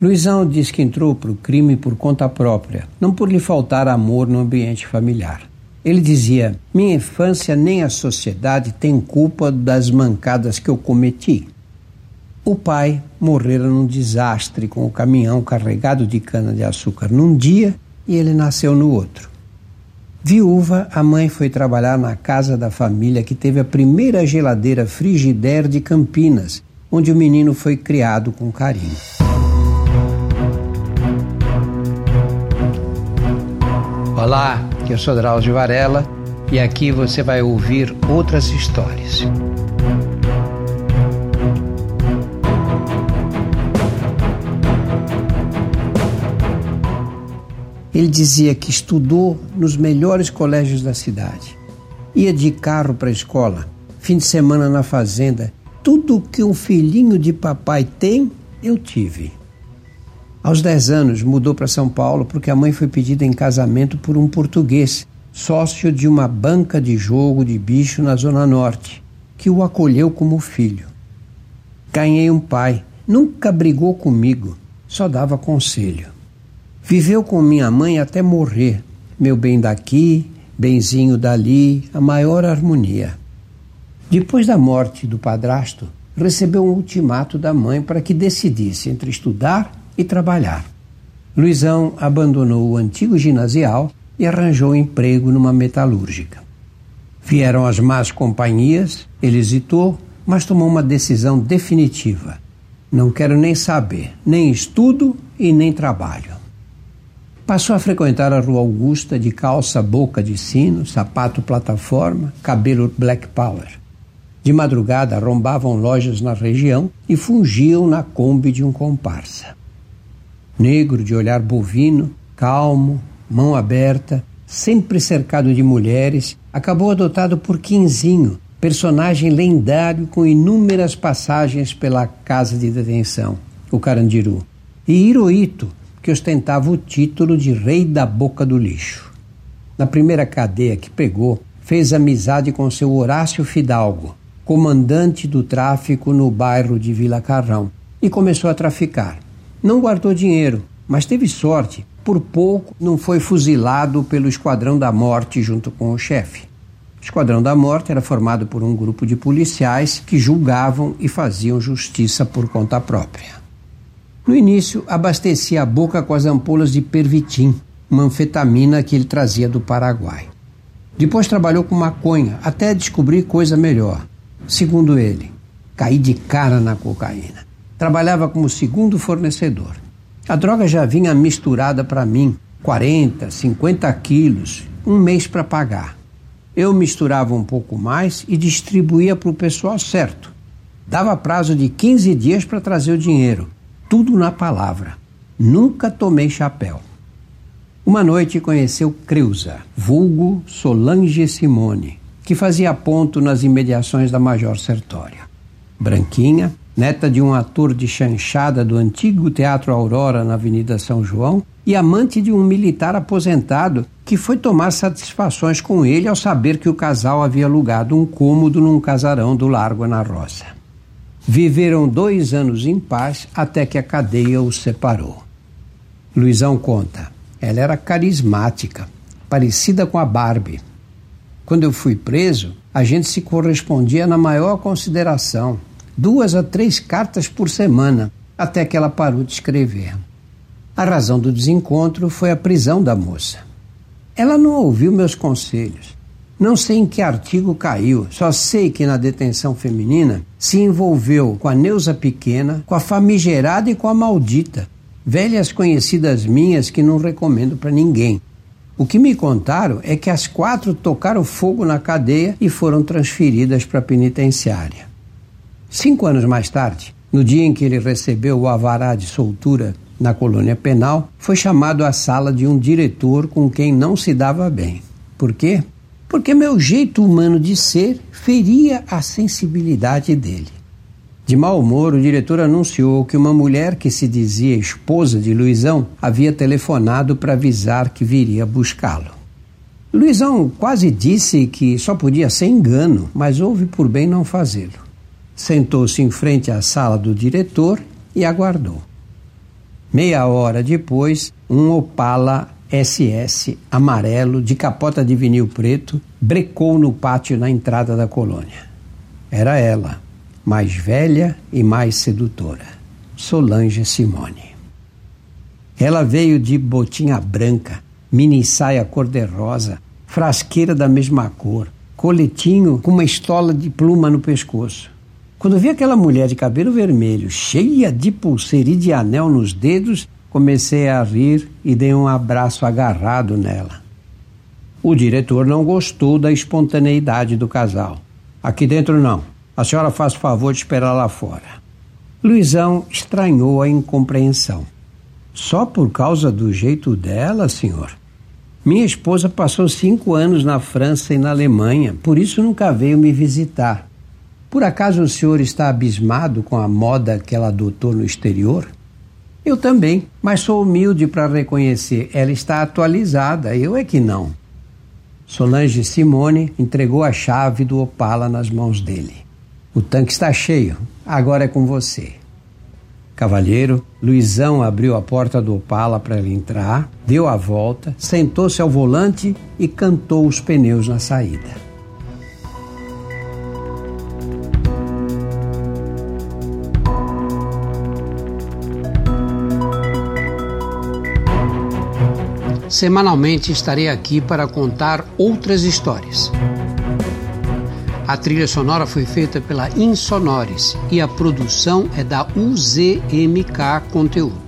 Luizão diz que entrou para o crime por conta própria, não por lhe faltar amor no ambiente familiar. Ele dizia: Minha infância nem a sociedade tem culpa das mancadas que eu cometi. O pai morrera num desastre com o caminhão carregado de cana-de-açúcar num dia e ele nasceu no outro. Viúva, a mãe foi trabalhar na casa da família que teve a primeira geladeira Frigidaire de Campinas, onde o menino foi criado com carinho. Olá, eu sou Drauzio Varela e aqui você vai ouvir outras histórias. Ele dizia que estudou nos melhores colégios da cidade. Ia de carro para a escola, fim de semana na fazenda. Tudo que um filhinho de papai tem, eu tive. Aos 10 anos, mudou para São Paulo porque a mãe foi pedida em casamento por um português, sócio de uma banca de jogo de bicho na Zona Norte, que o acolheu como filho. Ganhei um pai, nunca brigou comigo, só dava conselho. Viveu com minha mãe até morrer, meu bem daqui, benzinho dali, a maior harmonia. Depois da morte do padrasto, recebeu um ultimato da mãe para que decidisse entre estudar e trabalhar. Luizão abandonou o antigo ginasial e arranjou emprego numa metalúrgica. Vieram as más companhias, ele hesitou, mas tomou uma decisão definitiva. Não quero nem saber, nem estudo e nem trabalho. Passou a frequentar a Rua Augusta de calça boca de sino, sapato plataforma, cabelo black power. De madrugada arrombavam lojas na região e fungiam na Kombi de um comparsa negro de olhar bovino, calmo, mão aberta, sempre cercado de mulheres, acabou adotado por Quinzinho, personagem lendário com inúmeras passagens pela casa de detenção, o Carandiru, e Hirohito, que ostentava o título de rei da boca do lixo. Na primeira cadeia que pegou, fez amizade com seu Horácio Fidalgo, comandante do tráfico no bairro de Vila Carrão, e começou a traficar. Não guardou dinheiro, mas teve sorte. Por pouco não foi fuzilado pelo Esquadrão da Morte junto com o chefe. O Esquadrão da Morte era formado por um grupo de policiais que julgavam e faziam justiça por conta própria. No início, abastecia a boca com as ampolas de pervitin, uma anfetamina que ele trazia do Paraguai. Depois trabalhou com maconha até descobrir coisa melhor. Segundo ele, caí de cara na cocaína. Trabalhava como segundo fornecedor. A droga já vinha misturada para mim, 40, 50 quilos, um mês para pagar. Eu misturava um pouco mais e distribuía para o pessoal certo. Dava prazo de 15 dias para trazer o dinheiro. Tudo na palavra. Nunca tomei chapéu. Uma noite conheceu Creuza, vulgo Solange Simone, que fazia ponto nas imediações da Major Sertória. Branquinha, neta de um ator de chanchada do antigo Teatro Aurora na Avenida São João e amante de um militar aposentado que foi tomar satisfações com ele ao saber que o casal havia alugado um cômodo num casarão do Largo na Roça. Viveram dois anos em paz até que a cadeia os separou. Luizão conta: ela era carismática, parecida com a Barbie. Quando eu fui preso, a gente se correspondia na maior consideração duas a três cartas por semana, até que ela parou de escrever. A razão do desencontro foi a prisão da moça. Ela não ouviu meus conselhos. Não sei em que artigo caiu, só sei que na detenção feminina se envolveu com a Neuza Pequena, com a famigerada e com a maldita, velhas conhecidas minhas que não recomendo para ninguém. O que me contaram é que as quatro tocaram fogo na cadeia e foram transferidas para a penitenciária. Cinco anos mais tarde, no dia em que ele recebeu o avará de soltura na colônia penal, foi chamado à sala de um diretor com quem não se dava bem. Por quê? Porque meu jeito humano de ser feria a sensibilidade dele. De mau humor, o diretor anunciou que uma mulher que se dizia esposa de Luizão havia telefonado para avisar que viria buscá-lo. Luizão quase disse que só podia ser engano, mas houve por bem não fazê-lo sentou-se em frente à sala do diretor e aguardou. Meia hora depois, um Opala SS amarelo de capota de vinil preto brecou no pátio na entrada da colônia. Era ela, mais velha e mais sedutora, Solange Simone. Ela veio de botinha branca, mini saia cor-de-rosa, frasqueira da mesma cor, coletinho com uma estola de pluma no pescoço. Quando vi aquela mulher de cabelo vermelho, cheia de pulseira e de anel nos dedos, comecei a rir e dei um abraço agarrado nela. O diretor não gostou da espontaneidade do casal. Aqui dentro não. A senhora faz favor de esperar lá fora. Luizão estranhou a incompreensão. Só por causa do jeito dela, senhor? Minha esposa passou cinco anos na França e na Alemanha, por isso nunca veio me visitar. Por acaso o senhor está abismado com a moda que ela adotou no exterior? Eu também, mas sou humilde para reconhecer. Ela está atualizada, eu é que não. Solange Simone entregou a chave do Opala nas mãos dele. O tanque está cheio, agora é com você. Cavalheiro, Luizão abriu a porta do Opala para ele entrar, deu a volta, sentou-se ao volante e cantou os pneus na saída. Semanalmente estarei aqui para contar outras histórias. A trilha sonora foi feita pela Insonores e a produção é da UZMK Conteúdo.